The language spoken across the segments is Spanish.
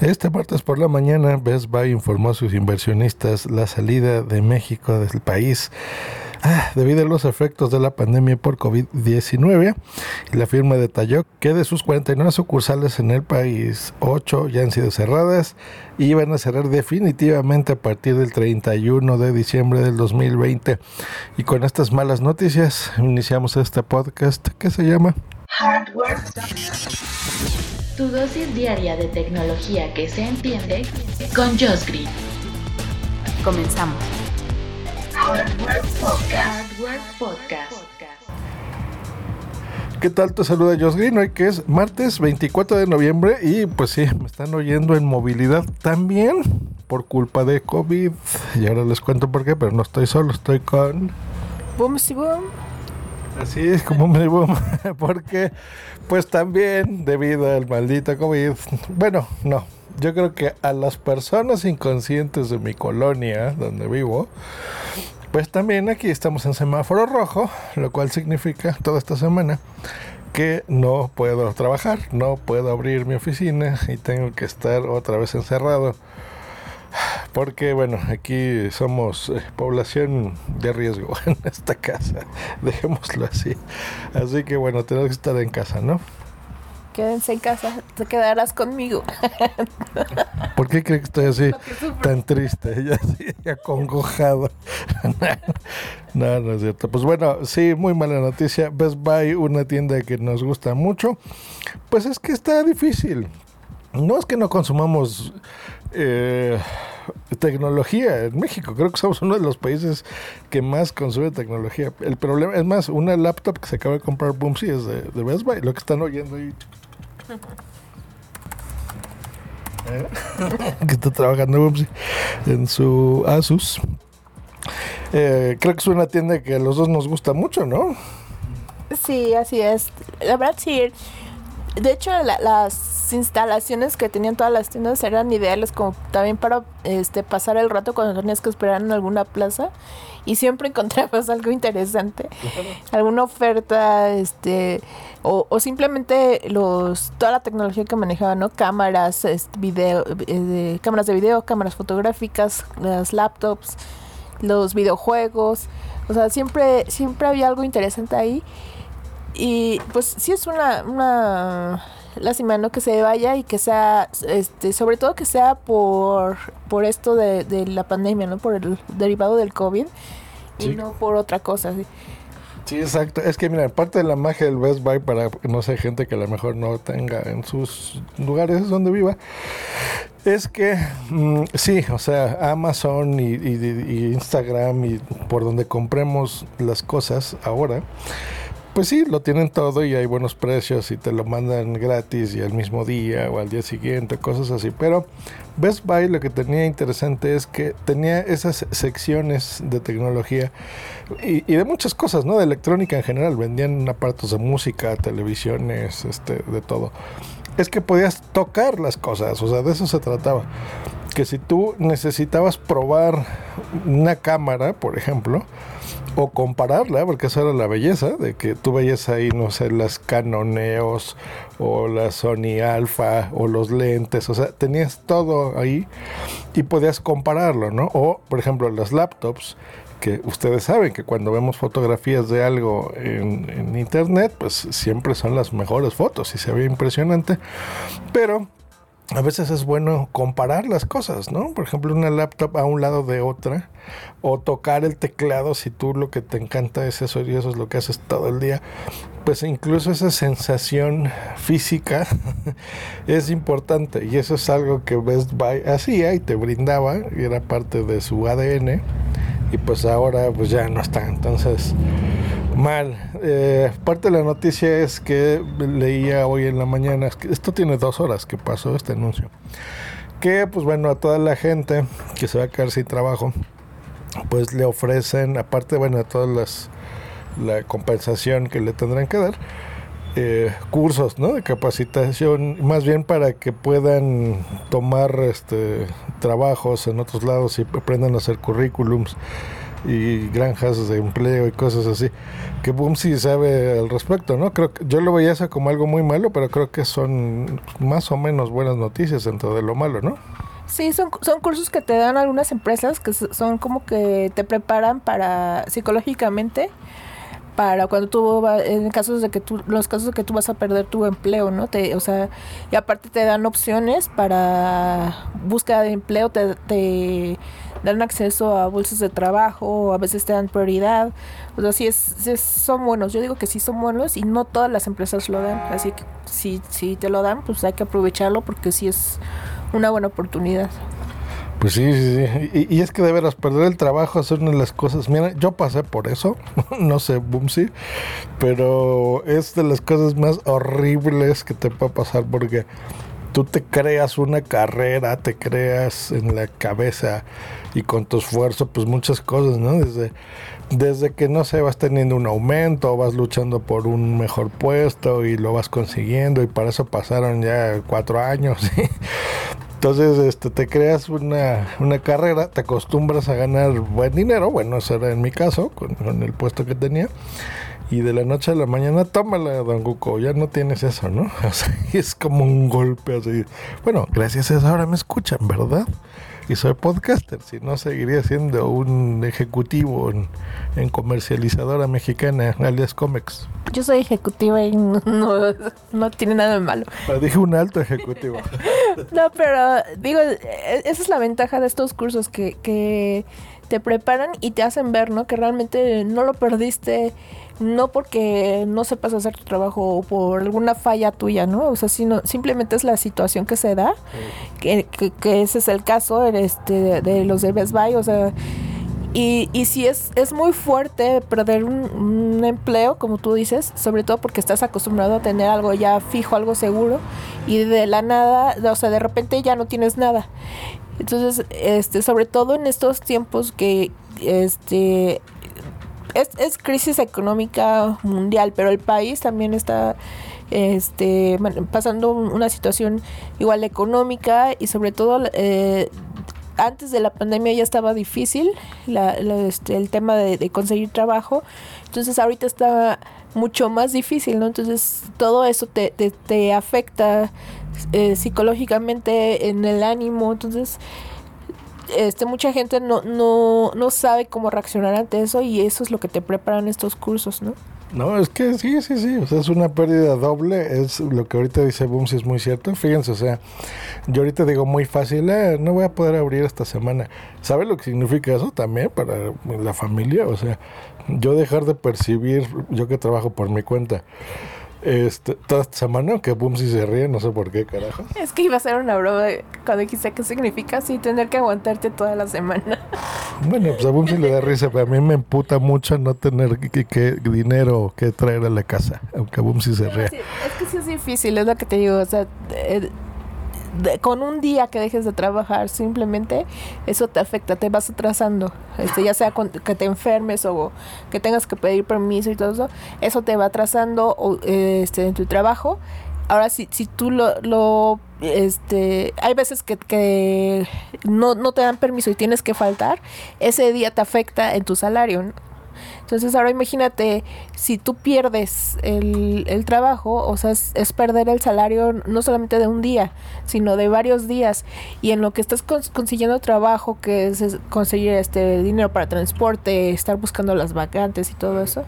Este martes por la mañana, Best Buy informó a sus inversionistas la salida de México del país ah, debido a los efectos de la pandemia por COVID-19. Y la firma detalló que de sus 49 sucursales en el país, 8 ya han sido cerradas y van a cerrar definitivamente a partir del 31 de diciembre del 2020. Y con estas malas noticias iniciamos este podcast que se llama Hardware. Tu dosis diaria de tecnología que se entiende con Josh Green. Comenzamos. Hardware Podcast. ¿Qué tal? Te saluda Josh Green hoy que es martes 24 de noviembre y pues sí, me están oyendo en movilidad también por culpa de COVID. Y ahora les cuento por qué, pero no estoy solo, estoy con... Boom, sí, boom. Así es como me boom, porque pues también debido al maldito COVID, bueno, no, yo creo que a las personas inconscientes de mi colonia donde vivo, pues también aquí estamos en semáforo rojo, lo cual significa toda esta semana que no puedo trabajar, no puedo abrir mi oficina y tengo que estar otra vez encerrado porque bueno, aquí somos eh, población de riesgo en esta casa, dejémoslo así. Así que bueno, tenemos que estar en casa, ¿no? Quédense en casa, te quedarás conmigo. ¿Por qué cree que estoy así tan triste, ya así acongojado? no, no es cierto. Pues bueno, sí, muy mala noticia. Best Buy, una tienda que nos gusta mucho, pues es que está difícil. No es que no consumamos eh, tecnología en México. Creo que somos uno de los países que más consume tecnología. El problema, es más, una laptop que se acaba de comprar Boomsy es de, Best Buy, lo que están oyendo ahí. ¿Eh? que está trabajando Boomsy en su Asus. Eh, creo que es una tienda que a los dos nos gusta mucho, ¿no? Sí, así es. La verdad, sí. De hecho, las instalaciones que tenían todas las tiendas eran ideales como también para este pasar el rato cuando tenías que esperar en alguna plaza y siempre encontrabas algo interesante alguna oferta este o, simplemente los toda la tecnología que manejaban no cámaras este, video eh, cámaras de video cámaras fotográficas las laptops los videojuegos o sea siempre siempre había algo interesante ahí y pues sí es una, una lástima, ¿no? Que se vaya y que sea, este, sobre todo que sea por, por esto de, de la pandemia, ¿no? Por el derivado del COVID y no por otra cosa. ¿sí? Sí, exacto. Es que, mira, parte de la magia del Best Buy para, no sé, gente que a lo mejor no tenga en sus lugares donde viva, es que, mm, sí, o sea, Amazon y, y, Instagram y por donde compremos las cosas ahora, pues sí, lo tienen todo y hay buenos precios y te lo mandan gratis y al mismo día o al día siguiente, cosas así. Pero Best Buy lo que tenía interesante es que tenía esas secciones de tecnología y, de muchas cosas, ¿no? De electrónica en general. Vendían aparatos de música, televisiones, este, de todo. Es que podías tocar las cosas, o sea, de eso se trataba. Que si tú necesitabas probar una cámara, por ejemplo, o compararla, porque esa era la belleza, de que tú veías ahí, no sé, las Canoneos o la Sony Alpha o los lentes, o sea, tenías todo ahí y podías compararlo, ¿no? O, por ejemplo, las laptops, que ustedes saben que cuando vemos fotografías de algo en, en internet, pues siempre son las mejores fotos y se ve impresionante, pero a veces es bueno comparar las cosas, ¿no? Por ejemplo, una laptop a un lado de otra, o tocar el teclado si tú lo que te encanta es eso y eso es lo que haces todo el día. Pues incluso esa sensación física es importante y eso es algo que Best Buy hacía y te brindaba y era parte de su ADN y pues ahora pues ya no está. Entonces Mal. Eh, parte de la noticia es que leía hoy en la mañana, esto tiene dos horas que pasó este anuncio, que pues bueno, a toda la gente que se va a quedar sin trabajo, pues le ofrecen, aparte bueno, de todas las la compensación que le tendrán que dar, eh, cursos ¿no? de capacitación, más bien para que puedan tomar este, trabajos en otros lados y aprendan a hacer currículums y granjas de empleo y cosas así. Que Boom sí sabe al respecto, ¿no? Creo que yo lo veía eso como algo muy malo, pero creo que son más o menos buenas noticias dentro de lo malo, ¿no? Sí, son, son cursos que te dan algunas empresas que son como que te preparan para psicológicamente para cuando tú en casos de que tú los casos de que tú vas a perder tu empleo no te o sea y aparte te dan opciones para búsqueda de empleo te dan acceso a bolsas de trabajo, a veces te dan prioridad. O sea, sí, es, son buenos. Yo digo que sí son buenos y no todas las empresas lo dan. Así que si, si te lo dan, pues hay que aprovecharlo porque sí es una buena oportunidad. Pues sí, sí, sí. Y, es que de veras, perder el trabajo es una de las cosas. Mira, yo pasé por eso, no sé, Bumsy, pero es de las cosas más horribles que te puede pasar porque tú te creas una carrera, te creas en la cabeza y con tu esfuerzo, pues muchas cosas, ¿no? Desde, desde que, no sé, vas teniendo un aumento, vas luchando por un mejor puesto y lo vas consiguiendo y para eso pasaron ya cuatro años. Entonces, este, te creas una, una, carrera, te acostumbras a ganar buen dinero, bueno, eso era en mi caso, con el puesto que tenía y de la noche a la mañana, tómala, Don Guco, ya no tienes eso, ¿no? O sea, es como un golpe así. Bueno, gracias a eso ahora me escuchan, ¿verdad? Y soy podcaster, si no seguiría siendo un ejecutivo en, comercializadora mexicana, alias Comex. Yo soy ejecutiva y no, no, tiene nada de malo. Pero dije un alto ejecutivo. no, pero digo, e, esa es la ventaja de estos cursos que, que te preparan y te hacen ver, ¿no? Que realmente no lo perdiste no porque no sepas hacer tu trabajo o por alguna falla tuya, ¿no? O sea, sino simplemente es la situación que se da, que, ese es el caso este, de, los de Best Buy, o sea, y, y si es, es muy fuerte perder un, empleo, como tú dices, sobre todo porque estás acostumbrado a tener algo ya fijo, algo seguro, y de la nada, o sea, de repente ya no tienes nada. Entonces, este, sobre todo en estos tiempos que este es, crisis económica mundial, pero el país también está este, pasando una situación igual económica y sobre todo eh, antes de la pandemia ya estaba difícil este, el tema de, conseguir trabajo, entonces ahorita está mucho más difícil, ¿no? Entonces todo eso te, te, afecta eh, psicológicamente en el ánimo, entonces este, mucha gente no, no, no sabe cómo reaccionar ante eso y eso es lo que te preparan estos cursos, ¿no? No, es que sí, sí, sí, o sea, es una pérdida doble, es lo que ahorita dice Boom, si es muy cierto, fíjense, o sea, yo ahorita digo muy fácil, eh, no voy a poder abrir esta semana, ¿sabe lo que significa eso también para la familia? O sea, yo dejar de percibir, yo que trabajo por mi cuenta, este, toda esta semana, que boom si se ríe, no sé por qué, carajo. Es que iba a ser una broma cuando quise qué significa así tener que aguantarte toda la semana. Bueno, pues a boom si le da risa, pero a mí me emputa mucho no tener que, dinero que traer a la casa, aunque boom si se ríe. es que sí es difícil, es lo que te digo, o sea, eh, con un día que dejes de trabajar, simplemente eso te afecta, te vas atrasando, este, ya sea que te enfermes o que tengas que pedir permiso y todo eso, eso te va atrasando este, en tu trabajo. Ahora, si, si tú lo, lo este, hay veces que, que no, no te dan permiso y tienes que faltar, ese día te afecta en tu salario. ¿no? Entonces ahora imagínate, si tú pierdes el, el trabajo, o sea, es, perder el salario no solamente de un día, sino de varios días. Y en lo que estás consiguiendo trabajo, que es, conseguir este dinero para transporte, estar buscando las vacantes y todo eso.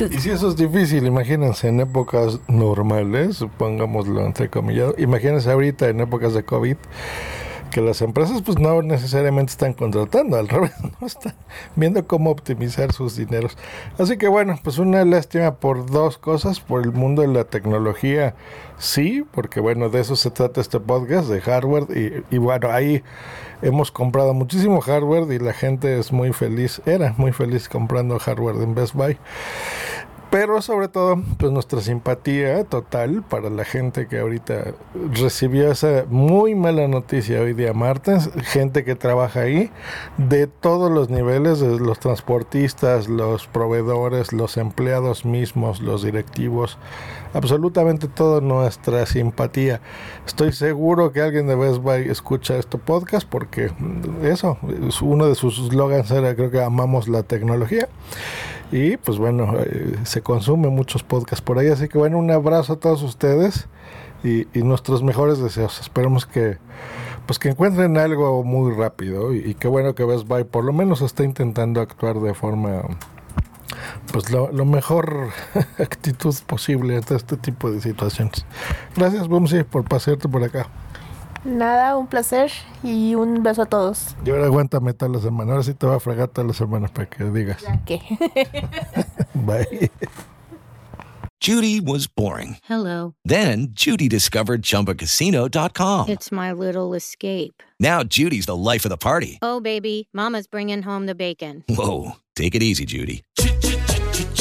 Y si eso es difícil, imagínense en épocas normales, pongámoslo entre comillas, imagínense ahorita en épocas de COVID que las empresas pues no necesariamente están contratando, al revés, no están viendo cómo optimizar sus dineros. Así que bueno, pues una lástima por dos cosas, por el mundo de la tecnología, sí, porque bueno, de eso se trata este podcast, de hardware, y, y bueno, ahí hemos comprado muchísimo hardware y la gente es muy feliz, era muy feliz comprando hardware en Best Buy. Pero sobre todo, pues nuestra simpatía total para la gente que ahorita recibió esa muy mala noticia hoy día martes, gente que trabaja ahí, de todos los niveles, los transportistas, los proveedores, los empleados mismos, los directivos, absolutamente toda nuestra simpatía. Estoy seguro que alguien de Best Buy escucha este podcast porque eso, uno de sus slogans era creo que amamos la tecnología. Y pues bueno, eh, se consumen muchos podcasts por ahí. Así que bueno, un abrazo a todos ustedes y, nuestros mejores deseos. Esperemos que pues que encuentren algo muy rápido y, qué bueno que Best Buy por lo menos está intentando actuar de forma pues lo, mejor actitud posible ante este tipo de situaciones. Gracias, Bumsy, por pasearte por acá. Nada, un placer y un beso a todos. Y ahora aguántame toda la semana. Ahora sí te va a fregar toda la semana para que digas. ¿Qué? Bye. Judy was boring. Hello. Then Judy discovered chumbacasino.com. It's my little escape. Now Judy's the life of the party. Oh, baby, Mama's bringing home the bacon. Whoa. Take it easy, Judy.